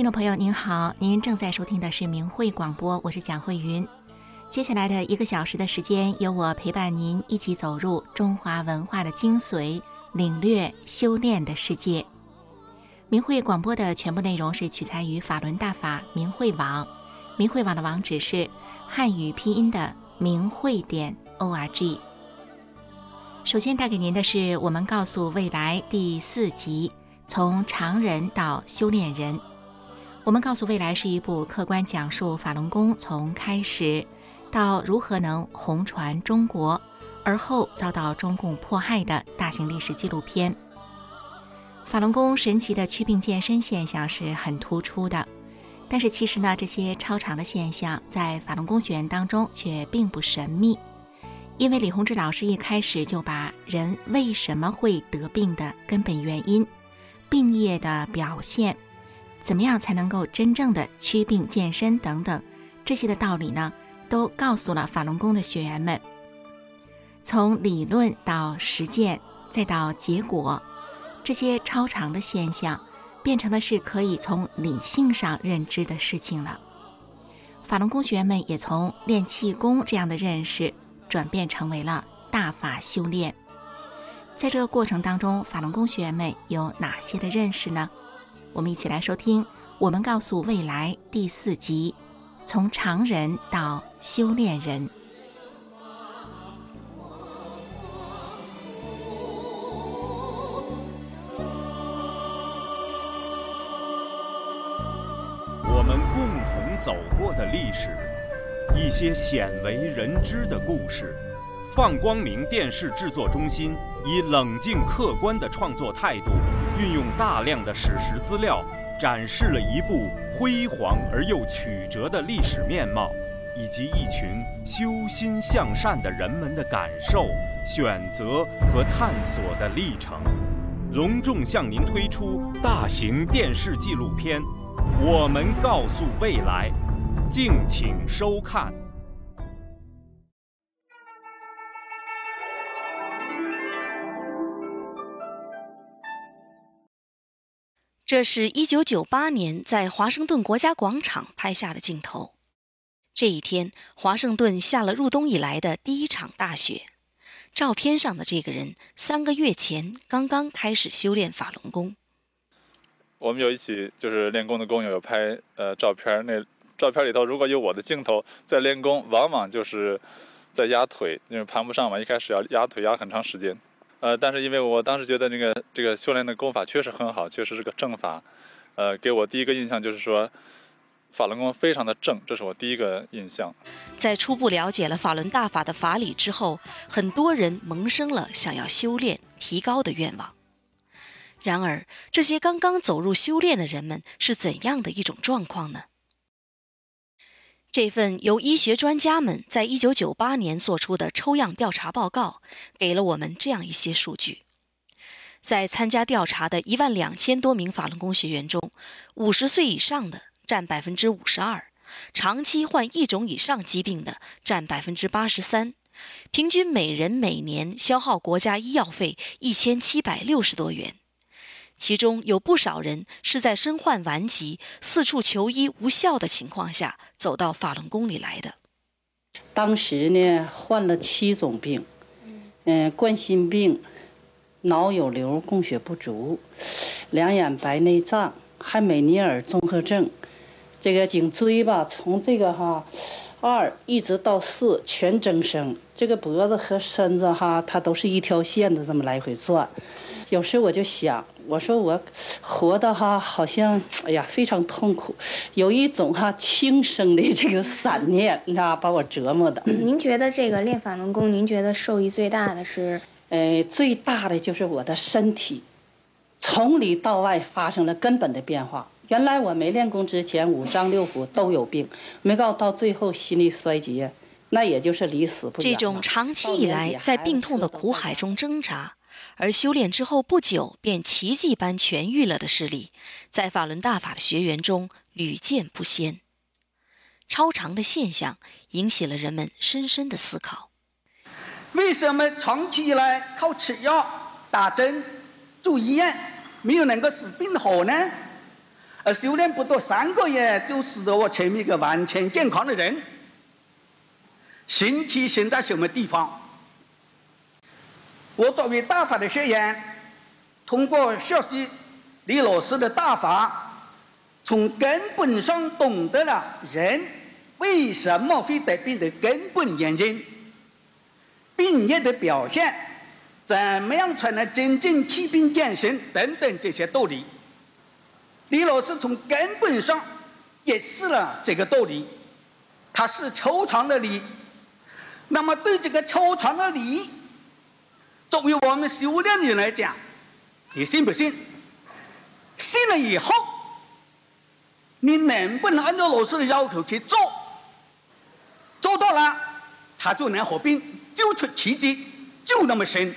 听众朋友您好，您正在收听的是明慧广播，我是蒋慧云。接下来的一个小时的时间，由我陪伴您一起走入中华文化的精髓，领略修炼的世界。明慧广播的全部内容是取材于法轮大法明慧网，明慧网的网址是汉语拼音的明慧点 o r g。首先带给您的是我们告诉未来第四集，从常人到修炼人。我们告诉未来是一部客观讲述法轮功从开始到如何能红传中国，而后遭到中共迫害的大型历史纪录片。法轮功神奇的祛病健身现象是很突出的，但是其实呢，这些超常的现象在法轮功学员当中却并不神秘，因为李洪志老师一开始就把人为什么会得病的根本原因、病业的表现。怎么样才能够真正的祛病健身等等这些的道理呢？都告诉了法轮功的学员们。从理论到实践，再到结果，这些超常的现象变成的是可以从理性上认知的事情了。法轮功学员们也从练气功这样的认识，转变成为了大法修炼。在这个过程当中，法轮功学员们有哪些的认识呢？我们一起来收听《我们告诉未来》第四集，从常人到修炼人。我们共同走过的历史，一些鲜为人知的故事。放光明电视制作中心以冷静客观的创作态度。运用大量的史实资料，展示了一部辉煌而又曲折的历史面貌，以及一群修心向善的人们的感受、选择和探索的历程。隆重向您推出大型电视纪录片《我们告诉未来》，敬请收看。这是一九九八年在华盛顿国家广场拍下的镜头。这一天，华盛顿下了入冬以来的第一场大雪。照片上的这个人，三个月前刚刚开始修炼法轮功。我们有一起就是练功的工友有拍呃照片，那照片里头如果有我的镜头在练功，往往就是在压腿，因为盘不上嘛，一开始要压腿压很长时间。呃，但是因为我当时觉得那个这个修炼的功法确实很好，确实是个正法，呃，给我第一个印象就是说，法轮功非常的正，这是我第一个印象。在初步了解了法轮大法的法理之后，很多人萌生了想要修炼提高的愿望。然而，这些刚刚走入修炼的人们是怎样的一种状况呢？这份由医学专家们在一九九八年做出的抽样调查报告，给了我们这样一些数据：在参加调查的一万两千多名法轮功学员中，五十岁以上的占百分之五十二，长期患一种以上疾病的占百分之八十三，平均每人每年消耗国家医药费一千七百六十多元。其中有不少人是在身患顽疾、四处求医无效的情况下走到法轮功里来的。当时呢，患了七种病，嗯，冠心病、脑有瘤、供血不足、两眼白内障、汉美尼尔综合症。这个颈椎吧，从这个哈二一直到四全增生，这个脖子和身子哈，它都是一条线的这么来回转。有时我就想。我说我活的哈，好像哎呀非常痛苦，有一种哈轻生的这个散念，你知道把我折磨的。您觉得这个练法轮功，您觉得受益最大的是？呃，最大的就是我的身体，从里到外发生了根本的变化。原来我没练功之前，五脏六腑都有病，没告到最后心力衰竭，那也就是离死不远。这种长期以来在病痛的苦海中挣扎。而修炼之后不久便奇迹般痊愈了的事例，在法轮大法的学员中屡见不鲜。超常的现象引起了人们深深的思考：为什么长期以来靠吃药、打针、住医院，没有能够使病好呢？而修炼不到三个月，就使得我成为一个完全健康的人。神奇神在什么地方？我作为大法的学员，通过学习李老师的大法，从根本上懂得了人为什么会得病的根本原因，病业的表现，怎么样才能真正祛病健身等等这些道理。李老师从根本上解释了这个道理，他是抽象的理。那么对这个抽象的理，作为我们修炼的人来讲，你信不信？信了以后，你能不能按照老师的要求去做？做到了，他就能合并，就出奇迹，就那么神。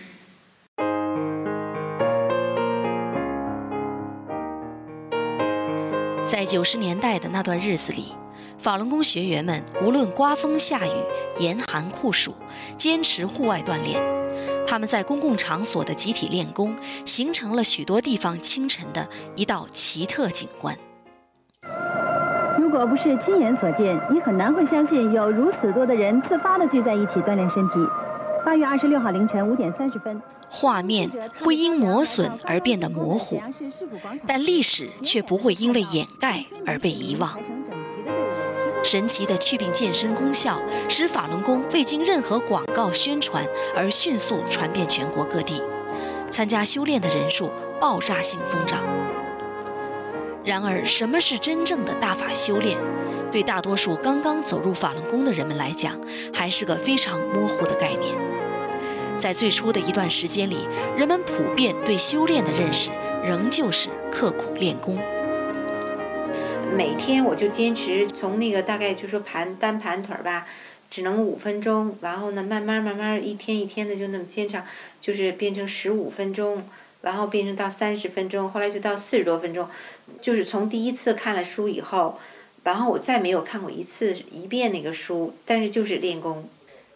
在九十年代的那段日子里，法轮功学员们无论刮风下雨、严寒酷暑，坚持户外锻炼。他们在公共场所的集体练功，形成了许多地方清晨的一道奇特景观。如果不是亲眼所见，你很难会相信有如此多的人自发地聚在一起锻炼身体。八月二十六号凌晨五点三十分。画面会因磨损而变得模糊，但历史却不会因为掩盖而被遗忘。神奇的祛病健身功效，使法轮功未经任何广告宣传而迅速传遍全国各地，参加修炼的人数爆炸性增长。然而，什么是真正的大法修炼？对大多数刚刚走入法轮功的人们来讲，还是个非常模糊的概念。在最初的一段时间里，人们普遍对修炼的认识仍旧是刻苦练功。每天我就坚持从那个大概就说盘单盘腿儿吧，只能五分钟，然后呢慢慢慢慢一天一天的就那么坚持，就是变成十五分钟，然后变成到三十分钟，后来就到四十多分钟。就是从第一次看了书以后，然后我再没有看过一次一遍那个书，但是就是练功。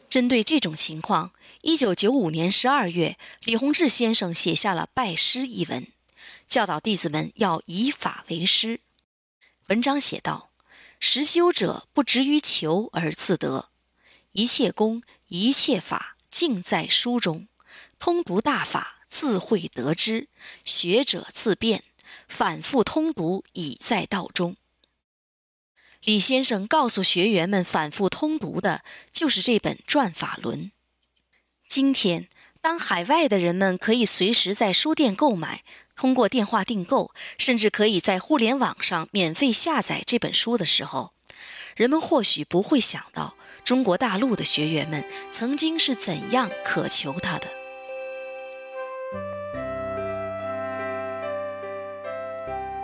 针对这种情况，一九九五年十二月，李洪志先生写下了《拜师》一文，教导弟子们要以法为师。文章写道：“实修者不执于求而自得，一切功一切法尽在书中，通读大法自会得知，学者自辩，反复通读已在道中。”李先生告诉学员们，反复通读的就是这本《转法轮》。今天，当海外的人们可以随时在书店购买，通过电话订购，甚至可以在互联网上免费下载这本书的时候，人们或许不会想到，中国大陆的学员们曾经是怎样渴求它的。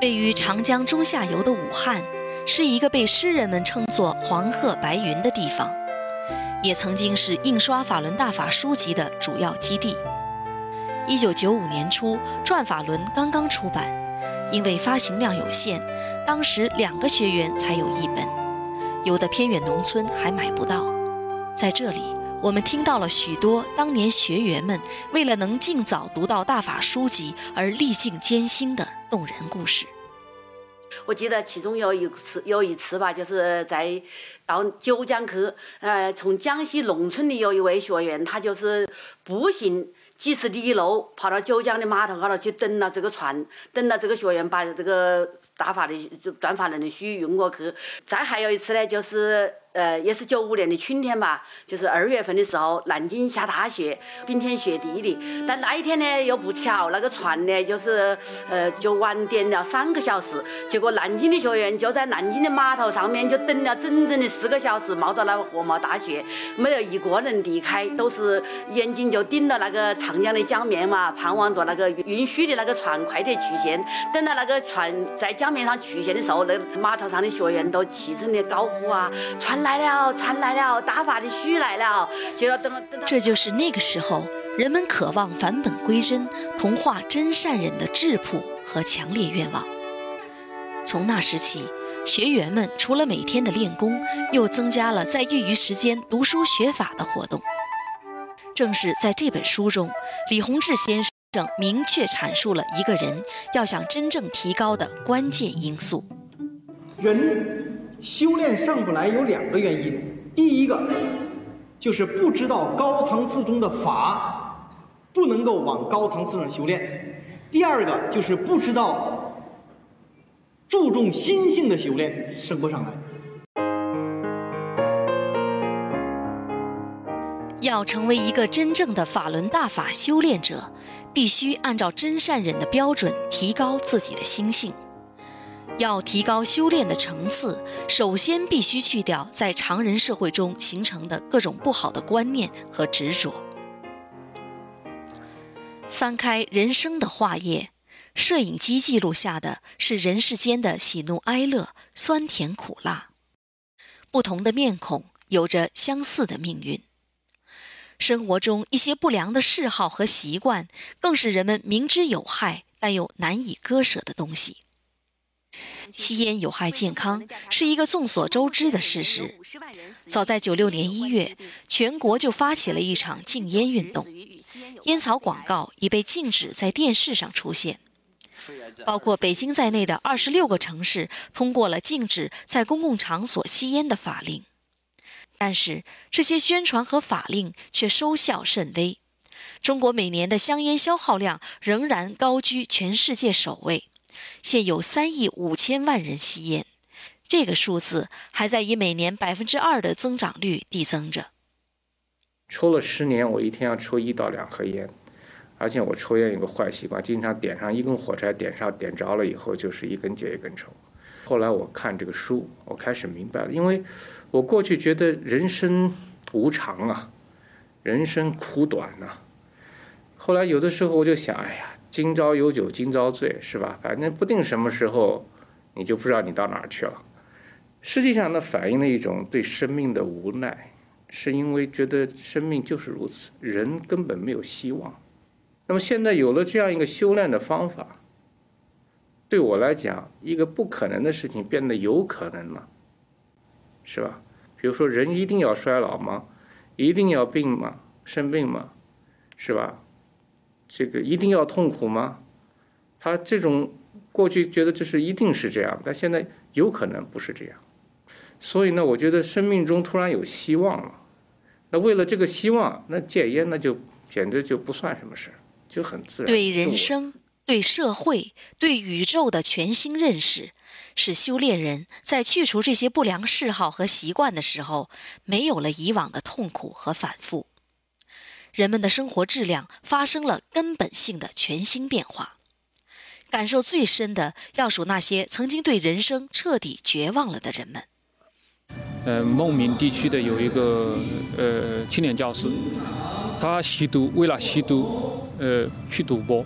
位于长江中下游的武汉。是一个被诗人们称作“黄鹤白云”的地方，也曾经是印刷法轮大法书籍的主要基地。一九九五年初，《转法轮》刚刚出版，因为发行量有限，当时两个学员才有一本，有的偏远农村还买不到。在这里，我们听到了许多当年学员们为了能尽早读到大法书籍而历尽艰辛的动人故事。我记得其中有一次，有一次吧，就是在到九江去，呃，从江西农村的有一位学员，他就是步行几十里路跑到九江的码头高头去等了这个船，等到这个学员把这个大法的转发人的书运过去。再还有一次呢，就是。呃，也是九五年的春天吧，就是二月份的时候，南京下大雪，冰天雪地的。但那一天呢，又不巧，那个船呢，就是呃，就晚点了三个小时。结果南京的学员就在南京的码头上面就等了整整的四个小时，冒着那鹅毛大雪，没有一个人离开，都是眼睛就盯着那个长江的江面嘛，盼望着那个运输的那个船快点去线。等到那个船在江面上去线的时候，那码头上的学员都齐声的高呼啊，船。来了，船来了，打法的书来了。接着等等，这就是那个时候人们渴望返本归真、同化真善人的质朴和强烈愿望。从那时起，学员们除了每天的练功，又增加了在业余时间读书学法的活动。正是在这本书中，李洪志先生。明确阐述了一个人要想真正提高的关键因素。人修炼上不来有两个原因，第一个就是不知道高层次中的法，不能够往高层次上修炼；第二个就是不知道注重心性的修炼，升不上来。要成为一个真正的法轮大法修炼者，必须按照真善忍的标准提高自己的心性。要提高修炼的层次，首先必须去掉在常人社会中形成的各种不好的观念和执着。翻开人生的画页，摄影机记录下的是人世间的喜怒哀乐、酸甜苦辣，不同的面孔有着相似的命运。生活中一些不良的嗜好和习惯，更是人们明知有害但又难以割舍的东西。吸烟有害健康是一个众所周知的事实。早在九六年一月，全国就发起了一场禁烟运动，烟草广告已被禁止在电视上出现。包括北京在内的二十六个城市通过了禁止在公共场所吸烟的法令。但是这些宣传和法令却收效甚微，中国每年的香烟消耗量仍然高居全世界首位，现有三亿五千万人吸烟，这个数字还在以每年百分之二的增长率递增着。抽了十年，我一天要抽一到两盒烟，而且我抽烟有个坏习惯，经常点上一根火柴，点上点着了以后就是一根接一根抽。后来我看这个书，我开始明白了，因为。我过去觉得人生无常啊，人生苦短呐。后来有的时候我就想，哎呀，今朝有酒今朝醉，是吧？反正不定什么时候，你就不知道你到哪儿去了。实际上，那反映了一种对生命的无奈，是因为觉得生命就是如此，人根本没有希望。那么现在有了这样一个修炼的方法，对我来讲，一个不可能的事情变得有可能了。是吧？比如说，人一定要衰老吗？一定要病吗？生病吗？是吧？这个一定要痛苦吗？他这种过去觉得这是一定是这样，但现在有可能不是这样。所以呢，我觉得生命中突然有希望了。那为了这个希望，那戒烟那就简直就不算什么事儿，就很自然。对人生、对社会、对宇宙的全新认识。使修炼人在去除这些不良嗜好和习惯的时候，没有了以往的痛苦和反复，人们的生活质量发生了根本性的全新变化。感受最深的，要数那些曾经对人生彻底绝望了的人们。呃，孟明地区的有一个呃青年教师，他吸毒，为了吸毒，呃，去赌博，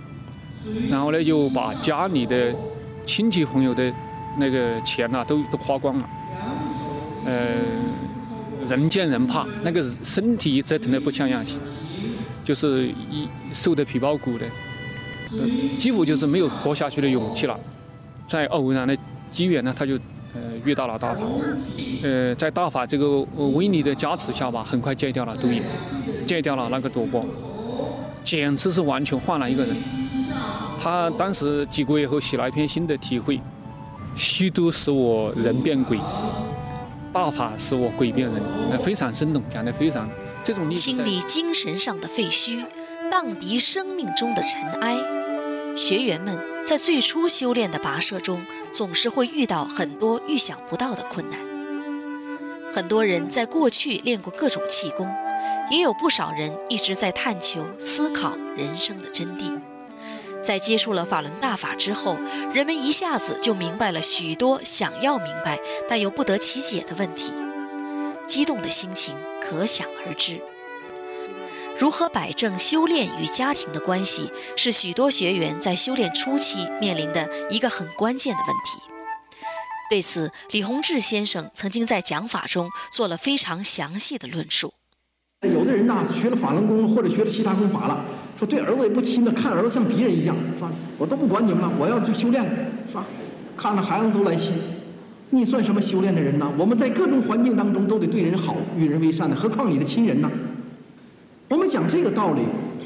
然后呢，就把家里的亲戚朋友的。那个钱呐，都都花光了，呃，人见人怕，那个身体折腾的不像样，就是一瘦得皮包骨的，几乎就是没有活下去的勇气了。在偶然的机缘呢，他就呃遇到了大法，呃，在大法这个威力的加持下吧，很快戒掉了毒瘾，戒掉了那个赌博，简直是完全换了一个人。他当时几个月后写了一篇新的体会。吸毒使我人变鬼，大法使我鬼变人，非常生动，讲的非常。清理精神上的废墟，荡涤生命中的尘埃。学员们在最初修炼的跋涉中，总是会遇到很多预想不到的困难。很多人在过去练过各种气功，也有不少人一直在探求、思考人生的真谛。在接触了法轮大法之后，人们一下子就明白了许多想要明白但又不得其解的问题，激动的心情可想而知。如何摆正修炼与家庭的关系，是许多学员在修炼初期面临的一个很关键的问题。对此，李洪志先生曾经在讲法中做了非常详细的论述。有的人呢，学了法轮功或者学了其他功法了。说对儿子也不亲的，看儿子像敌人一样，是吧？我都不管你们了，我要去修炼了，是吧？看着孩子都来气，你算什么修炼的人呢？我们在各种环境当中都得对人好，与人为善的，何况你的亲人呢？我们讲这个道理，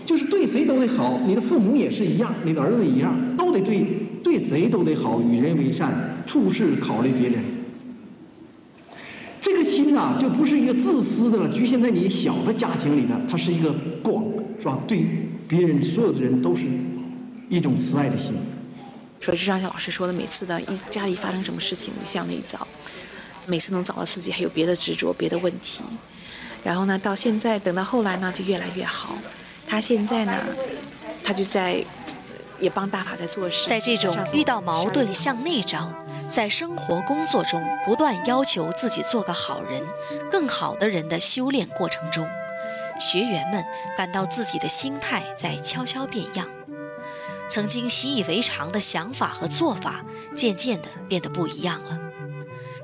就是对谁都得好，你的父母也是一样，你的儿子一样，都得对对谁都得好，与人为善，处事考虑别人。这个心呐，就不是一个自私的了，局限在你小的家庭里的，它是一个广，是吧？对别人所有的人都是一种慈爱的心。说就像老师说的，每次的一家里发生什么事情，就向内找，每次能找到自己还有别的执着、别的问题。然后呢，到现在等到后来呢，就越来越好。他现在呢，他就在也帮大法在做事。在这种遇到矛盾向内找，在生活工作中不断要求自己做个好人、更好的人的修炼过程中，学员们感到自己的心态在悄悄变样。曾经习以为常的想法和做法，渐渐地变得不一样了。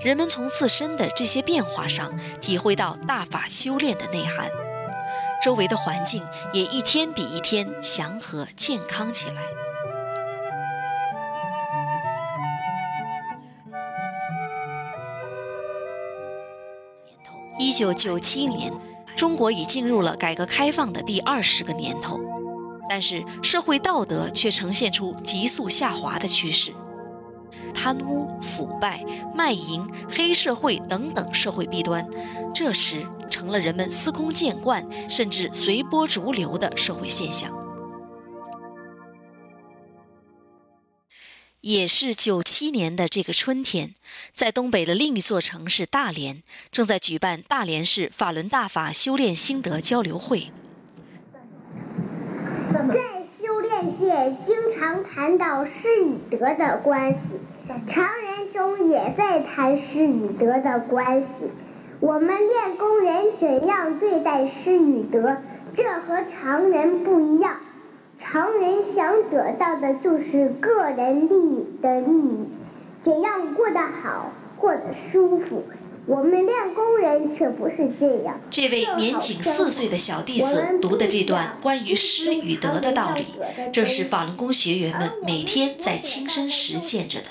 人们从自身的这些变化上，体会到大法修炼的内涵，周围的环境也一天比一天祥和健康起来。一九九七年，中国已进入了改革开放的第二十个年头，但是社会道德却呈现出急速下滑的趋势。贪污、腐败、卖淫、黑社会等等社会弊端，这时成了人们司空见惯，甚至随波逐流的社会现象。也是九七年的这个春天，在东北的另一座城市大连，正在举办大连市法轮大法修炼心得交流会。在修经常谈到师与德的关系。常人中也在谈师与德的关系。我们练功人怎样对待师与德，这和常人不一样。常人想得到的就是个人利益的利益，怎样过得好，过得舒服。我们练功人却不是这样。这位年仅四岁的小弟子读的这段关于失与得的道理，正是法轮功学员们每天在亲身实践着的。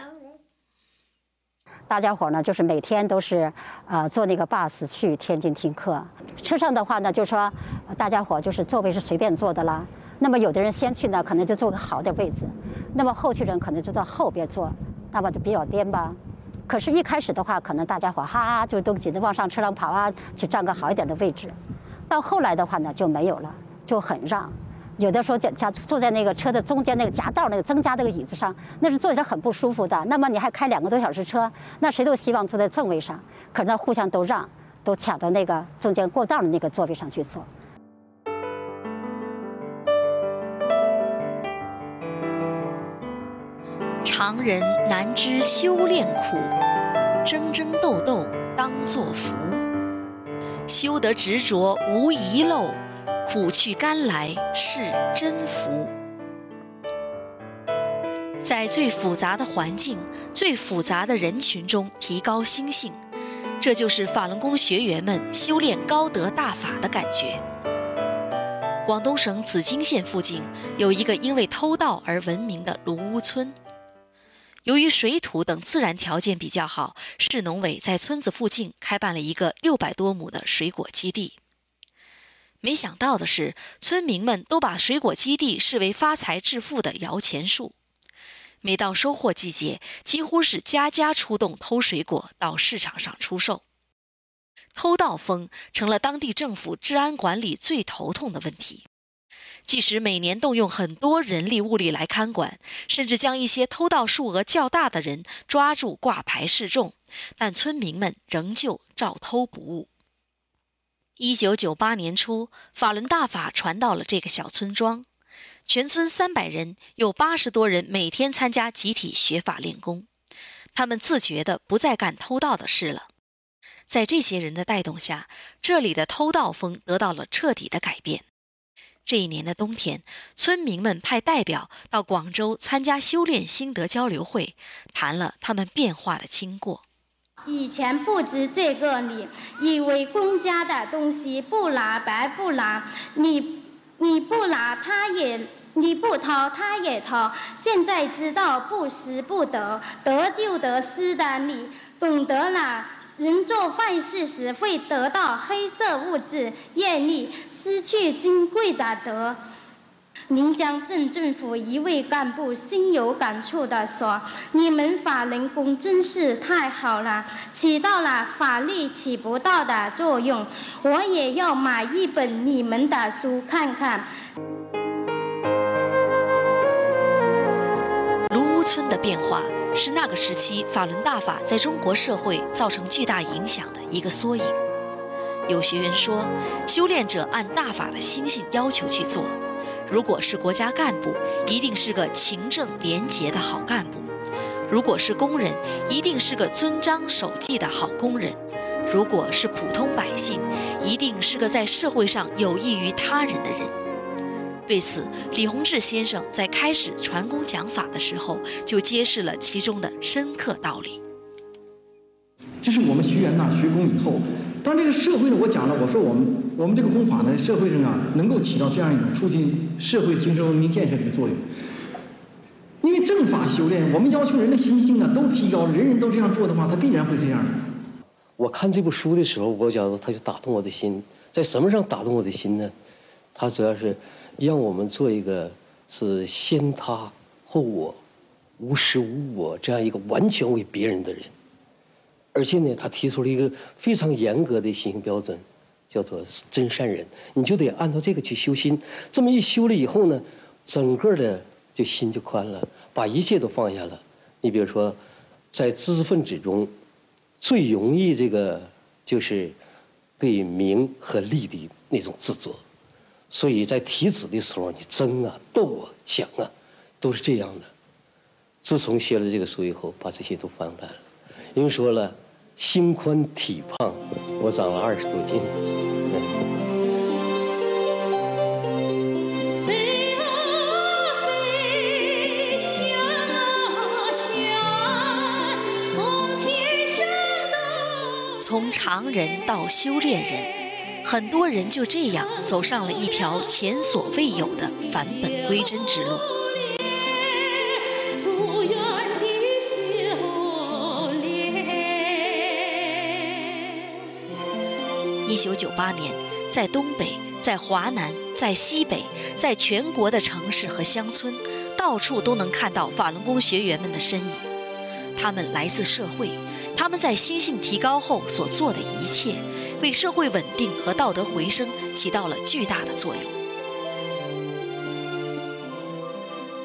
大家伙呢，就是每天都是，呃，坐那个 bus 去天津听课。车上的话呢，就说大家伙就是座位是随便坐的啦。那么有的人先去呢，可能就坐个好点位置；那么后去人可能就到后边坐，那么就比较颠吧。可是，一开始的话，可能大家伙哈就都挤着往上车上跑啊，去占个好一点的位置。到后来的话呢，就没有了，就很让。有的时候，加坐在那个车的中间那个夹道那个增加那个椅子上，那是坐起来很不舒服的。那么你还开两个多小时车，那谁都希望坐在正位上，可是那互相都让，都抢到那个中间过道的那个座位上去坐。常人难知修炼苦，争争斗斗当作福，修得执着无遗漏。苦去甘来是真福，在最复杂的环境、最复杂的人群中提高心性，这就是法轮功学员们修炼高德大法的感觉。广东省紫金县附近有一个因为偷盗而闻名的卢屋村，由于水土等自然条件比较好，市农委在村子附近开办了一个六百多亩的水果基地。没想到的是，村民们都把水果基地视为发财致富的摇钱树。每到收获季节，几乎是家家出动偷水果到市场上出售。偷盗风成了当地政府治安管理最头痛的问题。即使每年动用很多人力物力来看管，甚至将一些偷盗数额较大的人抓住挂牌示众，但村民们仍旧照偷不误。一九九八年初，法轮大法传到了这个小村庄，全村三百人，有八十多人每天参加集体学法练功。他们自觉地不再干偷盗的事了。在这些人的带动下，这里的偷盗风得到了彻底的改变。这一年的冬天，村民们派代表到广州参加修炼心得交流会，谈了他们变化的经过。以前不知这个理，以为公家的东西不拿白不拿，你你不拿他也你不掏他也掏。现在知道不失不得，得就得失的理，懂得了。人做坏事时会得到黑色物质业力，失去金贵的德。临江镇政府一位干部心有感触地说：“你们法轮功真是太好了，起到了法律起不到的作用。我也要买一本你们的书看看。”卢屋村的变化是那个时期法轮大法在中国社会造成巨大影响的一个缩影。有学员说，修炼者按大法的心性要求去做。如果是国家干部，一定是个勤政廉洁的好干部；如果是工人，一定是个遵章守纪的好工人；如果是普通百姓，一定是个在社会上有益于他人的人。对此，李洪志先生在开始传功讲法的时候，就揭示了其中的深刻道理。这是我们学员呐，学功以后。当这个社会呢，我讲了，我说我们我们这个功法呢，社会上啊，能够起到这样一种促进社会精神文明建设的一个作用。因为正法修炼，我们要求人的心性啊都提高，人人都这样做的话，他必然会这样的。我看这部书的时候，我觉得他就打动我的心，在什么上打动我的心呢？他主要是让我们做一个是先他后我、无时无我这样一个完全为别人的人。而且呢，他提出了一个非常严格的心性标准，叫做真善人。你就得按照这个去修心。这么一修了以后呢，整个的就心就宽了，把一切都放下了。你比如说，在知识分子中，最容易这个就是对名和利的那种执着。所以在提子的时候，你争啊、斗啊、抢啊，都是这样的。自从学了这个书以后，把这些都放淡了。因为说了。心宽体胖，我长了二十多斤。从常人到修炼人，很多人就这样走上了一条前所未有的返本归真之路。一九九八年，在东北，在华南，在西北，在全国的城市和乡村，到处都能看到法轮功学员们的身影。他们来自社会，他们在心性提高后所做的一切，为社会稳定和道德回升起到了巨大的作用。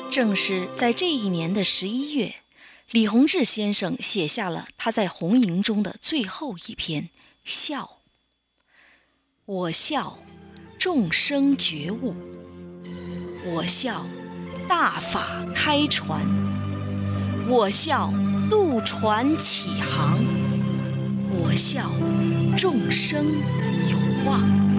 正是在这一年的十一月，李洪志先生写下了他在红营中的最后一篇《笑》。我笑，众生觉悟；我笑，大法开船；我笑，渡船起航；我笑，众生有望。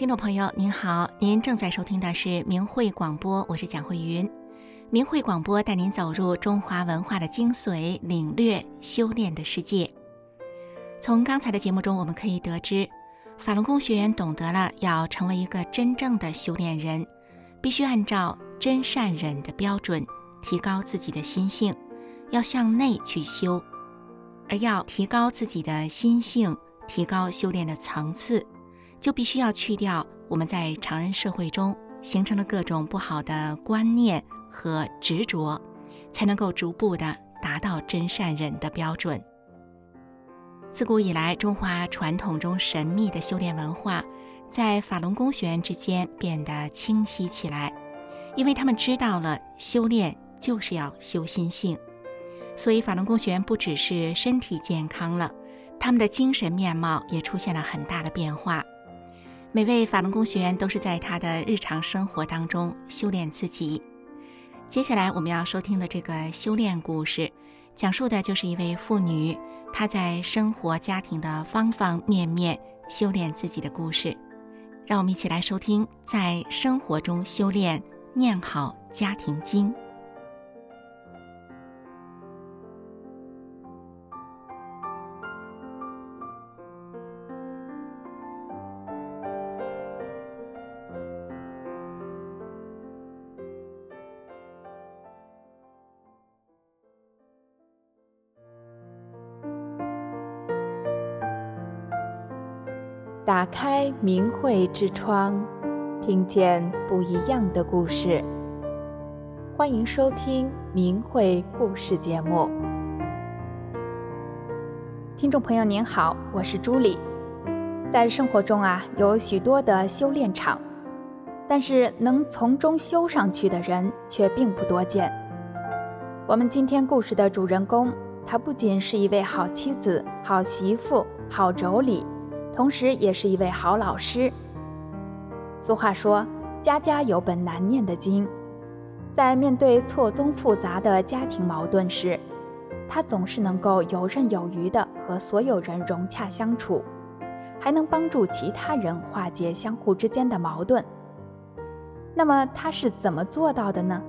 听众朋友您好，您正在收听的是明慧广播，我是蒋慧云。明慧广播带您走入中华文化的精髓，领略修炼的世界。从刚才的节目中，我们可以得知，法轮功学员懂得了要成为一个真正的修炼人，必须按照真善忍的标准提高自己的心性，要向内去修，而要提高自己的心性，提高修炼的层次，就必须要去掉我们在常人社会中形成的各种不好的观念和执着，才能够逐步的达到真善忍的标准。自古以来，中华传统中神秘的修炼文化，在法轮功学员之间变得清晰起来，因为他们知道了修炼就是要修心性，所以法轮功学员不只是身体健康了，他们的精神面貌也出现了很大的变化。每位法轮功学员都是在他的日常生活当中修炼自己。接下来我们要收听的这个修炼故事，讲述的就是一位妇女。她在生活家庭的方方面面修炼自己的故事，让我们一起来收听，在生活中修炼，念好家庭经。打开明慧之窗，听见不一样的故事。欢迎收听明慧故事节目。听众朋友您好，我是朱莉。在生活中啊，有许多的修炼场，但是能从中修上去的人却并不多见。我们今天故事的主人公，她不仅是一位好妻子、好媳妇、好妯娌。同时，也是一位好老师。俗话说：“家家有本难念的经。”在面对错综复杂的家庭矛盾时，他总是能够游刃有余地和所有人融洽相处，还能帮助其他人化解相互之间的矛盾。那么，他是怎么做到的呢？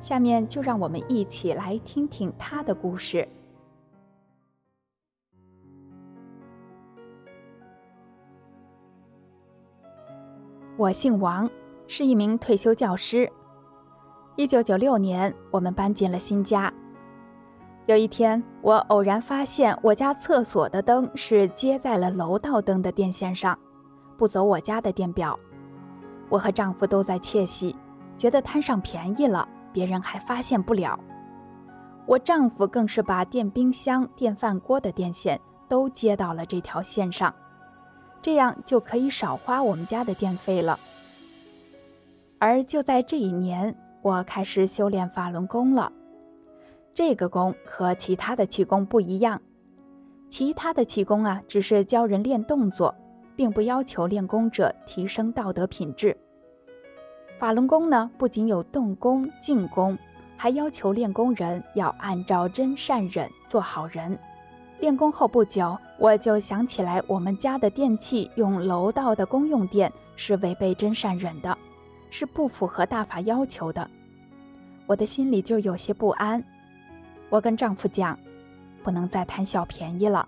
下面就让我们一起来听听他的故事。我姓王，是一名退休教师。一九九六年，我们搬进了新家。有一天，我偶然发现我家厕所的灯是接在了楼道灯的电线上，不走我家的电表。我和丈夫都在窃喜，觉得贪上便宜了，别人还发现不了。我丈夫更是把电冰箱、电饭锅的电线都接到了这条线上。这样就可以少花我们家的电费了。而就在这一年，我开始修炼法轮功了。这个功和其他的气功不一样，其他的气功啊，只是教人练动作，并不要求练功者提升道德品质。法轮功呢，不仅有动功、静功，还要求练功人要按照真善忍做好人。练功后不久，我就想起来，我们家的电器用楼道的公用电是违背真善忍的，是不符合大法要求的。我的心里就有些不安。我跟丈夫讲，不能再贪小便宜了，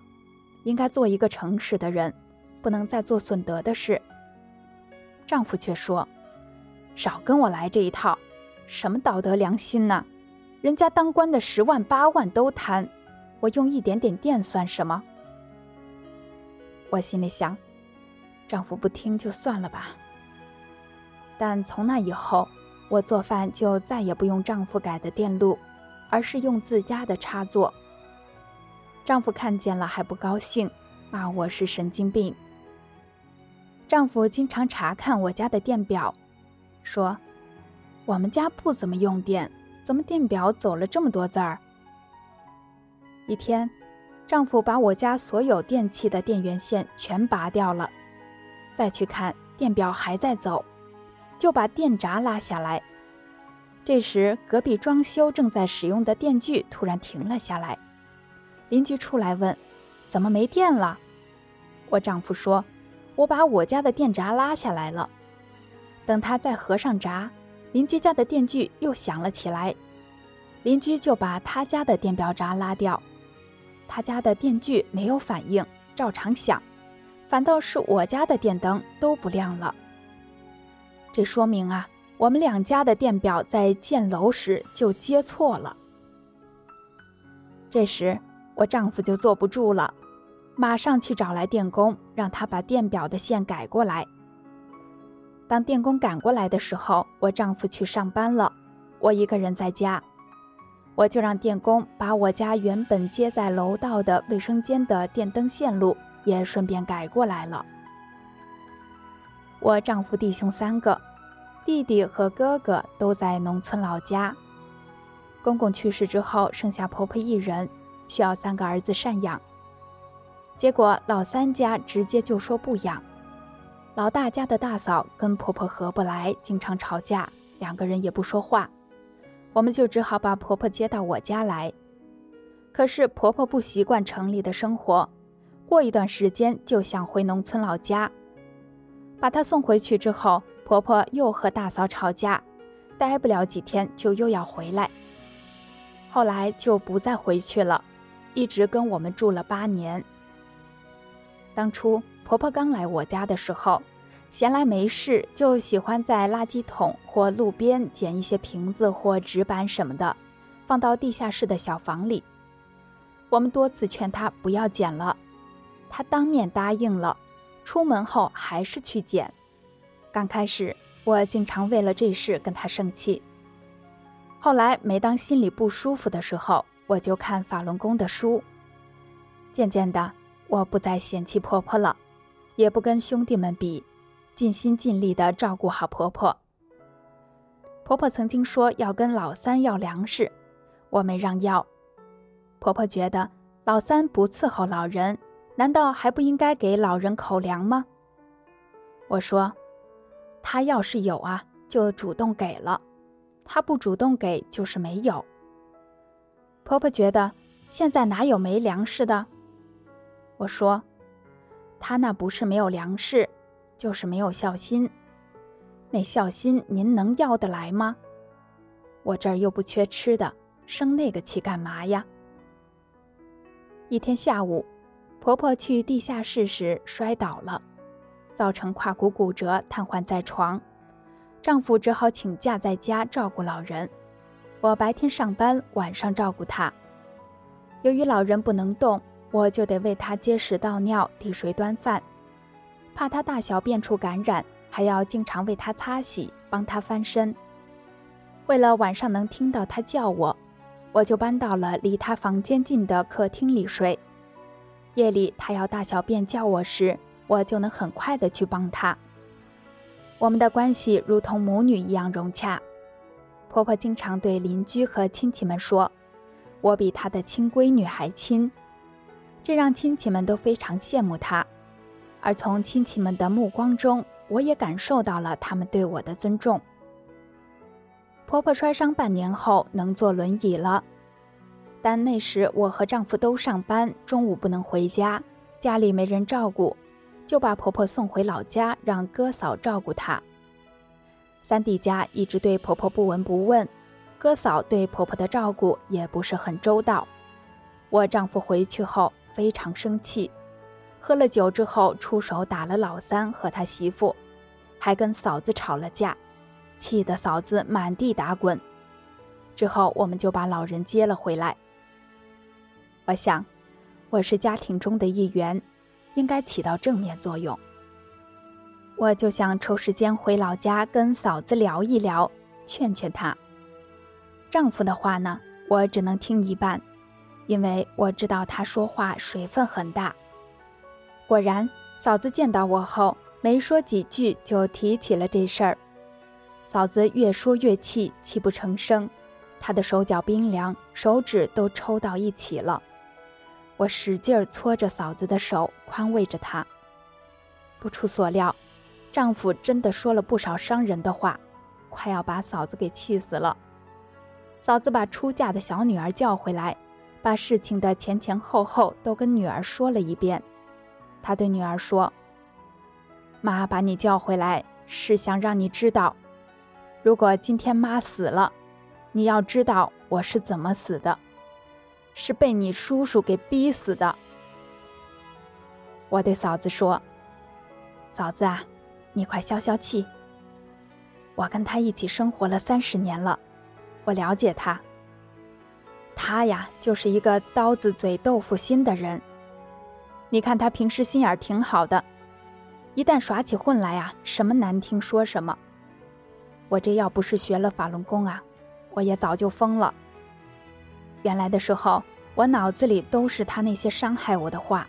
应该做一个诚实的人，不能再做损德的事。丈夫却说：“少跟我来这一套，什么道德良心呢？人家当官的十万八万都贪。”我用一点点电算什么？我心里想，丈夫不听就算了吧。但从那以后，我做饭就再也不用丈夫改的电路，而是用自家的插座。丈夫看见了还不高兴，骂我是神经病。丈夫经常查看我家的电表，说：“我们家不怎么用电，怎么电表走了这么多字儿？”一天，丈夫把我家所有电器的电源线全拔掉了，再去看电表还在走，就把电闸拉下来。这时，隔壁装修正在使用的电锯突然停了下来，邻居出来问：“怎么没电了？”我丈夫说：“我把我家的电闸拉下来了。等他再合上闸，邻居家的电锯又响了起来，邻居就把他家的电表闸拉掉，他家的电锯没有反应，照常响，反倒是我家的电灯都不亮了。这说明啊，我们两家的电表在建楼时就接错了。这时，我丈夫就坐不住了，马上去找来电工，让他把电表的线改过来。当电工赶过来的时候，我丈夫去上班了，我一个人在家，我就让电工把我家原本接在楼道的卫生间的电灯线路也顺便改过来了。我丈夫弟兄三个，弟弟和哥哥都在农村老家。公公去世之后，剩下婆婆一人，需要三个儿子赡养。结果老三家直接就说不养。老大家的大嫂跟婆婆合不来，经常吵架，两个人也不说话。我们就只好把婆婆接到我家来。可是婆婆不习惯城里的生活，过一段时间就想回农村老家。把她送回去之后，婆婆又和大嫂吵架，待不了几天就又要回来。后来就不再回去了，一直跟我们住了八年。当初婆婆刚来我家的时候，闲来没事就喜欢在垃圾桶或路边捡一些瓶子或纸板什么的，放到地下室的小房里。我们多次劝她不要捡了，她当面答应了，出门后还是去捡。刚开始我经常为了这事跟她生气。后来，每当心里不舒服的时候，我就看法轮功的书。渐渐的，我不再嫌弃婆婆了，也不跟兄弟们比，尽心尽力地照顾好婆婆。婆婆曾经说要跟老三要粮食，我没让要。婆婆觉得老三不伺候老人，难道还不应该给老人口粮吗？我说，他要是有啊，就主动给了。她不主动给就是没有。婆婆觉得现在哪有没粮食的？我说，她那不是没有粮食，就是没有孝心。那孝心您能要得来吗？我这儿又不缺吃的，生那个气干嘛呀？一天下午，婆婆去地下室时摔倒了，造成胯骨骨折，瘫痪在床。丈夫只好请假在家照顾老人，我白天上班，晚上照顾他。由于老人不能动，我就得为他接屎倒尿、递水端饭，怕他大小便处感染，还要经常为他擦洗、帮他翻身。为了晚上能听到他叫我，我就搬到了离他房间近的客厅里睡。夜里他要大小便叫我时，我就能很快的去帮他。我们的关系如同母女一样融洽。婆婆经常对邻居和亲戚们说：“我比她的亲闺女还亲。”这让亲戚们都非常羡慕她。而从亲戚们的目光中，我也感受到了他们对我的尊重。婆婆摔伤半年后能坐轮椅了，但那时我和丈夫都上班，中午不能回家，家里没人照顾。就把婆婆送回老家，让哥嫂照顾她。三弟家一直对婆婆不闻不问，哥嫂对婆婆的照顾也不是很周到。我丈夫回去后非常生气，喝了酒之后出手打了老三和他媳妇，还跟嫂子吵了架，气得嫂子满地打滚。之后我们就把老人接了回来。我想，我是家庭中的一员。应该起到正面作用。我就想抽时间回老家跟嫂子聊一聊，劝劝她。丈夫的话呢，我只能听一半，因为我知道他说话水分很大。果然，嫂子见到我后，没说几句就提起了这事儿。嫂子越说越气，泣不成声，她的手脚冰凉，手指都抽到一起了。我使劲儿搓着嫂子的手，宽慰着她。不出所料，丈夫真的说了不少伤人的话，快要把嫂子给气死了。嫂子把出嫁的小女儿叫回来，把事情的前前后后都跟女儿说了一遍。他对女儿说：“妈把你叫回来，是想让你知道，如果今天妈死了，你要知道我是怎么死的，是被你叔叔给逼死的。我对嫂子说：“嫂子啊，你快消消气。我跟他一起生活了三十年了，我了解他。他呀，就是一个刀子嘴豆腐心的人。你看他平时心眼挺好的。”一旦耍起混来啊，什么难听说什么。我这要不是学了法轮功啊，我也早就疯了。原来的时候，我脑子里都是他那些伤害我的话，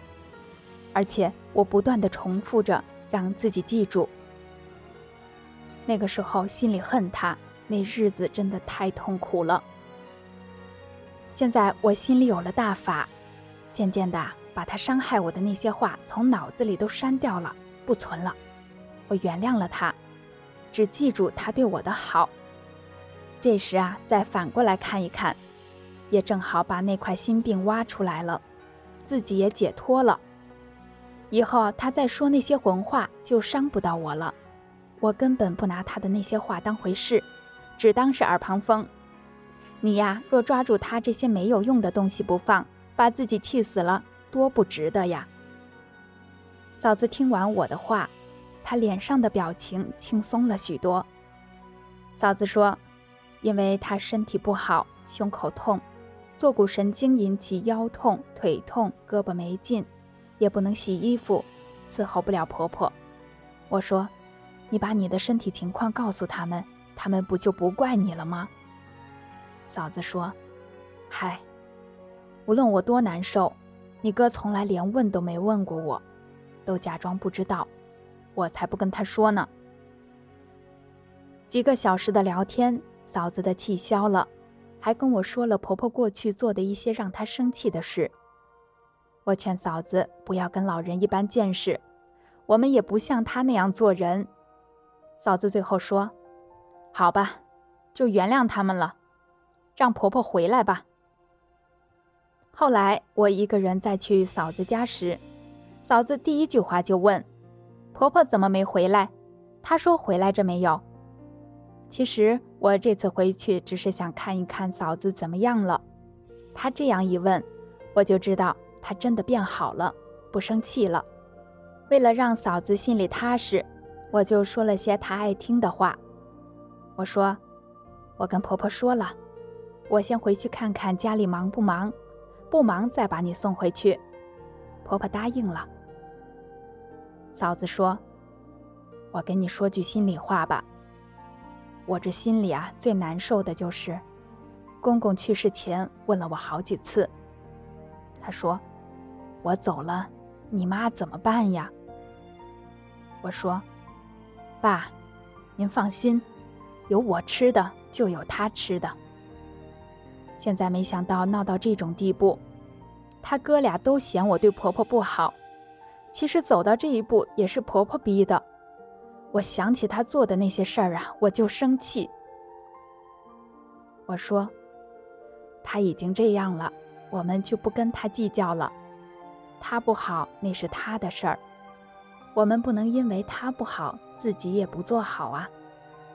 而且我不断的重复着，让自己记住。那个时候心里恨他，那日子真的太痛苦了。现在我心里有了大法，渐渐的把他伤害我的那些话从脑子里都删掉了。不存了，我原谅了他，只记住他对我的好。这时啊，再反过来看一看，也正好把那块心病挖出来了，自己也解脱了。以后他再说那些混话，就伤不到我了。我根本不拿他的那些话当回事，只当是耳旁风。你呀，若抓住他这些没有用的东西不放，把自己气死了，多不值得呀！嫂子听完我的话，她脸上的表情轻松了许多。嫂子说：“因为她身体不好，胸口痛，坐骨神经引起腰痛、腿痛，胳膊没劲，也不能洗衣服，伺候不了婆婆。”我说：“你把你的身体情况告诉他们，他们不就不怪你了吗？”嫂子说：“嗨，无论我多难受，你哥从来连问都没问过我。”都假装不知道，我才不跟他说呢。几个小时的聊天，嫂子的气消了，还跟我说了婆婆过去做的一些让她生气的事。我劝嫂子不要跟老人一般见识，我们也不像她那样做人。嫂子最后说：“好吧，就原谅他们了，让婆婆回来吧。”后来我一个人再去嫂子家时。嫂子第一句话就问：“婆婆怎么没回来？”她说：“回来着没有？”其实我这次回去只是想看一看嫂子怎么样了。她这样一问，我就知道她真的变好了，不生气了。为了让嫂子心里踏实，我就说了些她爱听的话。我说：“我跟婆婆说了，我先回去看看家里忙不忙，不忙再把你送回去。”婆婆答应了。嫂子说：“我跟你说句心里话吧，我这心里啊最难受的就是，公公去世前问了我好几次。他说：‘我走了，你妈怎么办呀？’我说：‘爸，您放心，有我吃的就有他吃的。’现在没想到闹到这种地步，他哥俩都嫌我对婆婆不好。”其实走到这一步也是婆婆逼的。我想起她做的那些事儿啊，我就生气。我说：“她已经这样了，我们就不跟她计较了。她不好那是她的事儿，我们不能因为她不好，自己也不做好啊。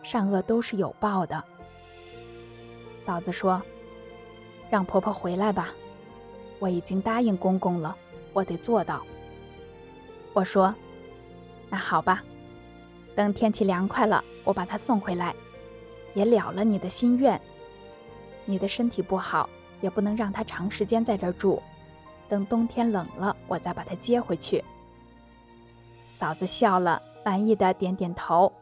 善恶都是有报的。”嫂子说：“让婆婆回来吧，我已经答应公公了，我得做到。”我说：“那好吧，等天气凉快了，我把她送回来，也了了你的心愿。你的身体不好，也不能让她长时间在这儿住。等冬天冷了，我再把她接回去。”嫂子笑了，满意的点点头。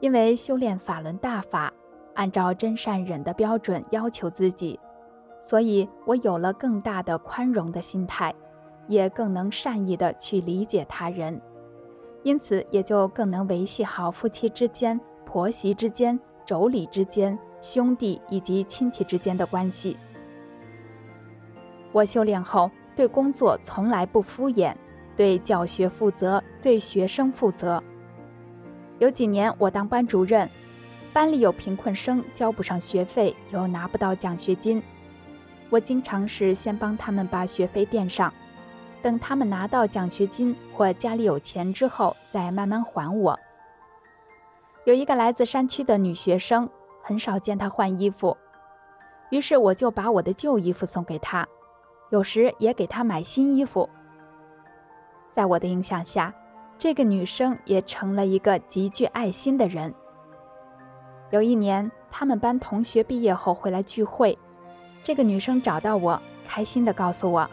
因为修炼法轮大法，按照真善忍的标准要求自己，所以我有了更大的宽容的心态。也更能善意的去理解他人，因此也就更能维系好夫妻之间、婆媳之间、妯娌之间、兄弟以及亲戚之间的关系。我修炼后，对工作从来不敷衍，对教学负责，对学生负责。有几年我当班主任，班里有贫困生交不上学费，又拿不到奖学金，我经常是先帮他们把学费垫上。等他们拿到奖学金或家里有钱之后再慢慢还我。有一个来自山区的女学生，很少见她换衣服，于是我就把我的旧衣服送给她，有时也给她买新衣服。在我的影响下，这个女生也成了一个极具爱心的人。有一年，他们班同学毕业后回来聚会，这个女生找到我，开心地告诉我：“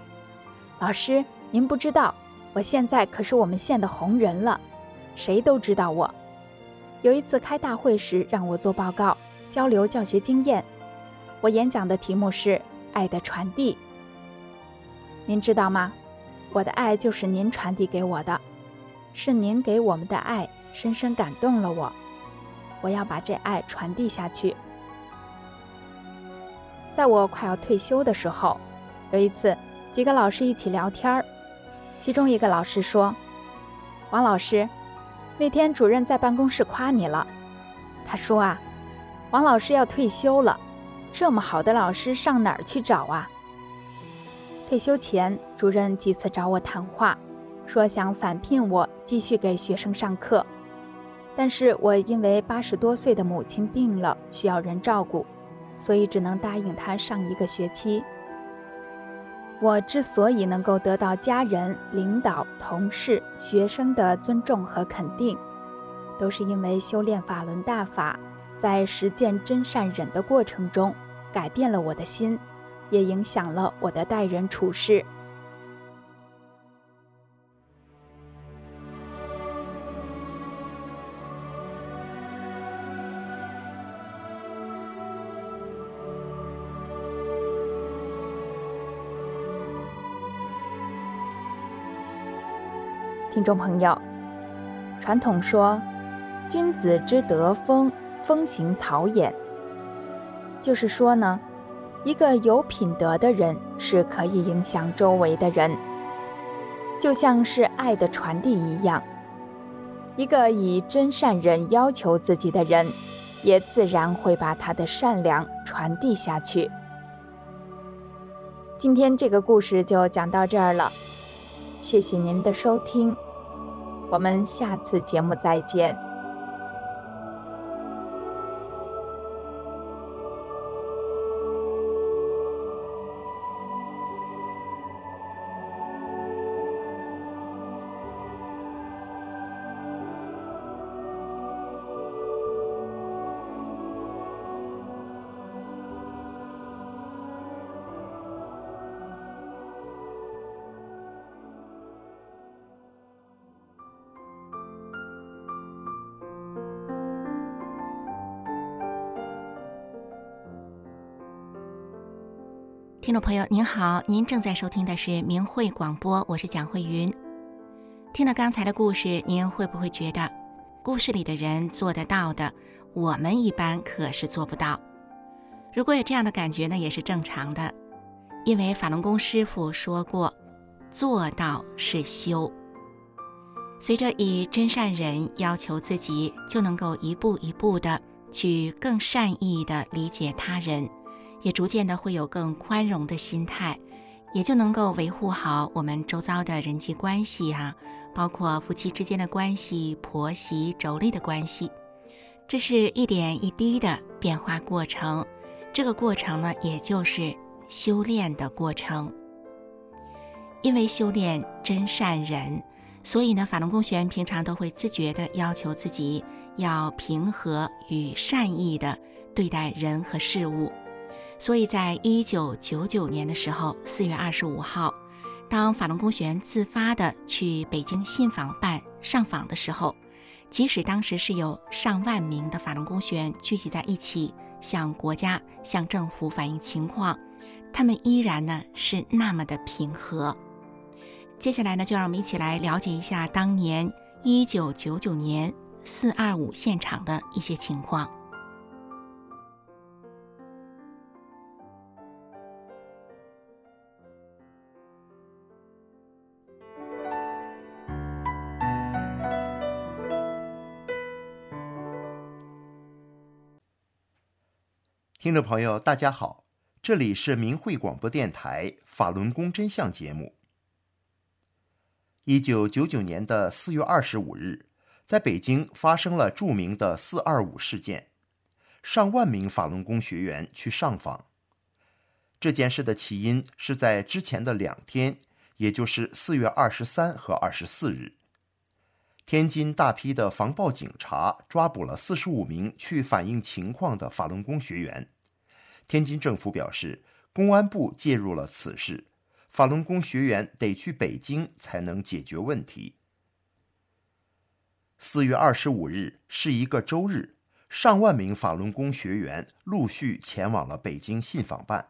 老师，您不知道，我现在可是我们县的红人了，谁都知道我。有一次开大会时，让我做报告，交流教学经验。我演讲的题目是‘爱的传递’。您知道吗？我的爱就是您传递给我的，是您给我们的爱深深感动了我。”我要把这爱传递下去。在我快要退休的时候，有一次，几个老师一起聊天儿，其中一个老师说：“王老师，那天主任在办公室夸你了。他说啊，王老师要退休了，这么好的老师上哪儿去找啊？”退休前，主任几次找我谈话，说想返聘我继续给学生上课。但是我因为八十多岁的母亲病了，需要人照顾，所以只能答应他上一个学期。我之所以能够得到家人、领导、同事、学生的尊重和肯定，都是因为修炼法轮大法，在实践真善忍的过程中，改变了我的心，也影响了我的待人处事。听众朋友，传统说“君子之德风，风行草偃”，就是说呢，一个有品德的人是可以影响周围的人，就像是爱的传递一样。一个以真善人要求自己的人，也自然会把他的善良传递下去。今天这个故事就讲到这儿了，谢谢您的收听。我们下次节目再见。听众朋友您好，您正在收听的是明慧广播，我是蒋慧云。听了刚才的故事，您会不会觉得故事里的人做得到的，我们一般可是做不到？如果有这样的感觉呢，也是正常的，因为法轮功师傅说过，做到是修。随着以真善人要求自己，就能够一步一步的去更善意的理解他人。也逐渐的会有更宽容的心态，也就能够维护好我们周遭的人际关系啊，包括夫妻之间的关系、婆媳妯娌的关系。这是一点一滴的变化过程，这个过程呢，也就是修炼的过程。因为修炼真善忍，所以呢，法轮功学员平常都会自觉的要求自己要平和与善意的对待人和事物。所以在一九九九年的时候，四月二十五号，当法轮功学员自发的去北京信访办上访的时候，即使当时是有上万名的法轮功学员聚集在一起，向国家、向政府反映情况，他们依然呢是那么的平和。接下来呢，就让我们一起来了解一下当年一九九九年四二五现场的一些情况。听众朋友，大家好，这里是明慧广播电台法轮功真相节目。一九九九年的四月二十五日，在北京发生了著名的“四二五”事件，上万名法轮功学员去上访。这件事的起因是在之前的两天，也就是四月二十三和二十四日，天津大批的防暴警察抓捕了四十五名去反映情况的法轮功学员。天津政府表示，公安部介入了此事。法轮功学员得去北京才能解决问题。四月二十五日是一个周日，上万名法轮功学员陆续前往了北京信访办。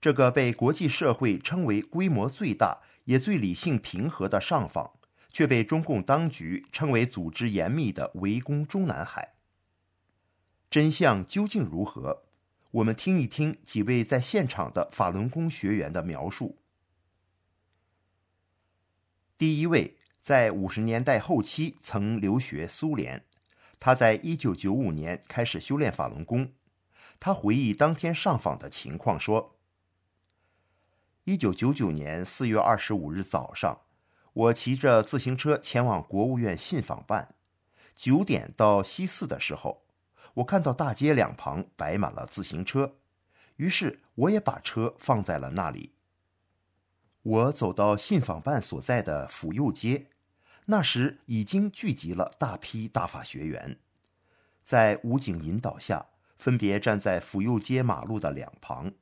这个被国际社会称为规模最大也最理性平和的上访，却被中共当局称为组织严密的围攻中南海。真相究竟如何？我们听一听几位在现场的法轮功学员的描述。第一位在五十年代后期曾留学苏联，他在一九九五年开始修炼法轮功。他回忆当天上访的情况说：“一九九九年四月二十五日早上，我骑着自行车前往国务院信访办，九点到西四的时候。”我看到大街两旁摆满了自行车，于是我也把车放在了那里。我走到信访办所在的府右街，那时已经聚集了大批大法学员，在武警引导下，分别站在府右街马路的两旁。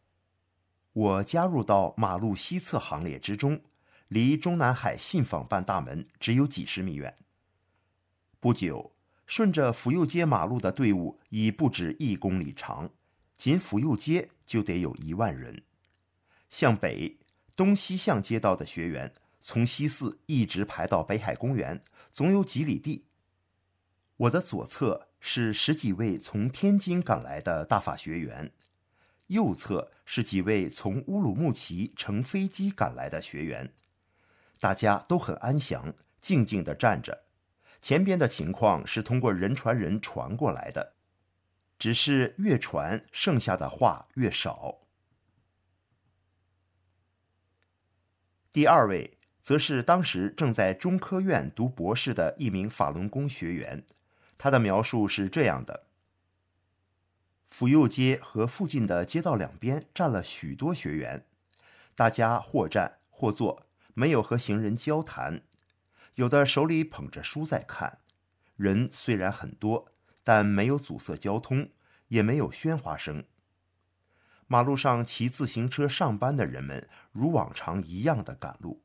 我加入到马路西侧行列之中，离中南海信访办大门只有几十米远。不久。顺着府右街马路的队伍已不止一公里长，仅府右街就得有一万人。向北、东西向街道的学员从西四一直排到北海公园，总有几里地。我的左侧是十几位从天津赶来的大法学员，右侧是几位从乌鲁木齐乘飞机赶来的学员。大家都很安详，静静地站着。前边的情况是通过人传人传过来的，只是越传剩下的话越少。第二位则是当时正在中科院读博士的一名法轮功学员，他的描述是这样的：府右街和附近的街道两边站了许多学员，大家或站或坐，没有和行人交谈。有的手里捧着书在看，人虽然很多，但没有阻塞交通，也没有喧哗声。马路上骑自行车上班的人们如往常一样的赶路。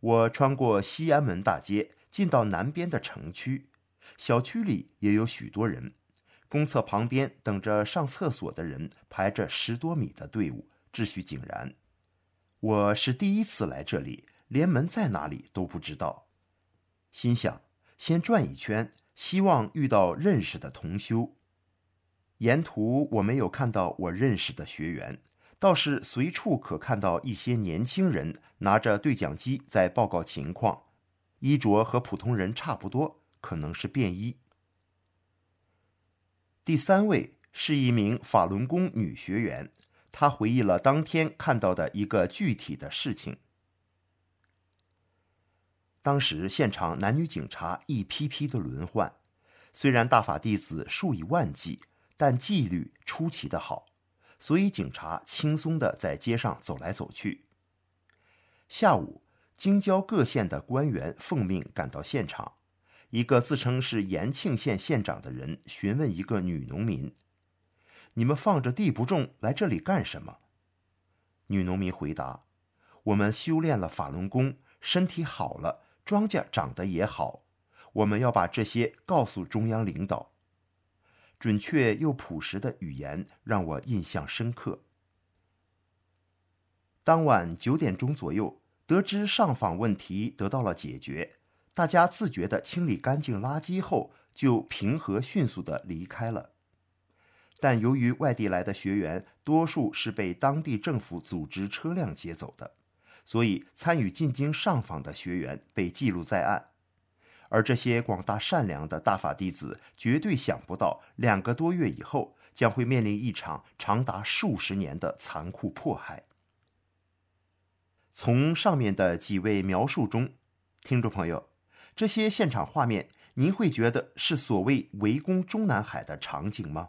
我穿过西安门大街，进到南边的城区，小区里也有许多人。公厕旁边等着上厕所的人排着十多米的队伍，秩序井然。我是第一次来这里。连门在哪里都不知道，心想先转一圈，希望遇到认识的同修。沿途我没有看到我认识的学员，倒是随处可看到一些年轻人拿着对讲机在报告情况，衣着和普通人差不多，可能是便衣。第三位是一名法轮功女学员，她回忆了当天看到的一个具体的事情。当时现场男女警察一批批的轮换，虽然大法弟子数以万计，但纪律出奇的好，所以警察轻松的在街上走来走去。下午，京郊各县的官员奉命赶到现场，一个自称是延庆县县长的人询问一个女农民：“你们放着地不种来这里干什么？”女农民回答：“我们修炼了法轮功，身体好了。”庄稼长得也好，我们要把这些告诉中央领导。准确又朴实的语言让我印象深刻。当晚九点钟左右，得知上访问题得到了解决，大家自觉地清理干净垃圾后，就平和迅速地离开了。但由于外地来的学员多数是被当地政府组织车辆接走的。所以，参与进京上访的学员被记录在案，而这些广大善良的大法弟子绝对想不到，两个多月以后将会面临一场长达数十年的残酷迫害。从上面的几位描述中，听众朋友，这些现场画面，您会觉得是所谓围攻中南海的场景吗？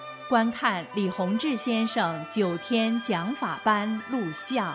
观看李洪志先生九天讲法班录像。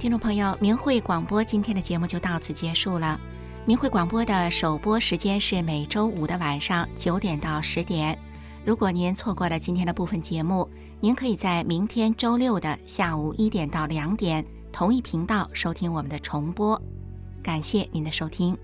听众朋友，明慧广播今天的节目就到此结束了。明慧广播的首播时间是每周五的晚上九点到十点。如果您错过了今天的部分节目，您可以在明天周六的下午一点到两点同一频道收听我们的重播。感谢您的收听。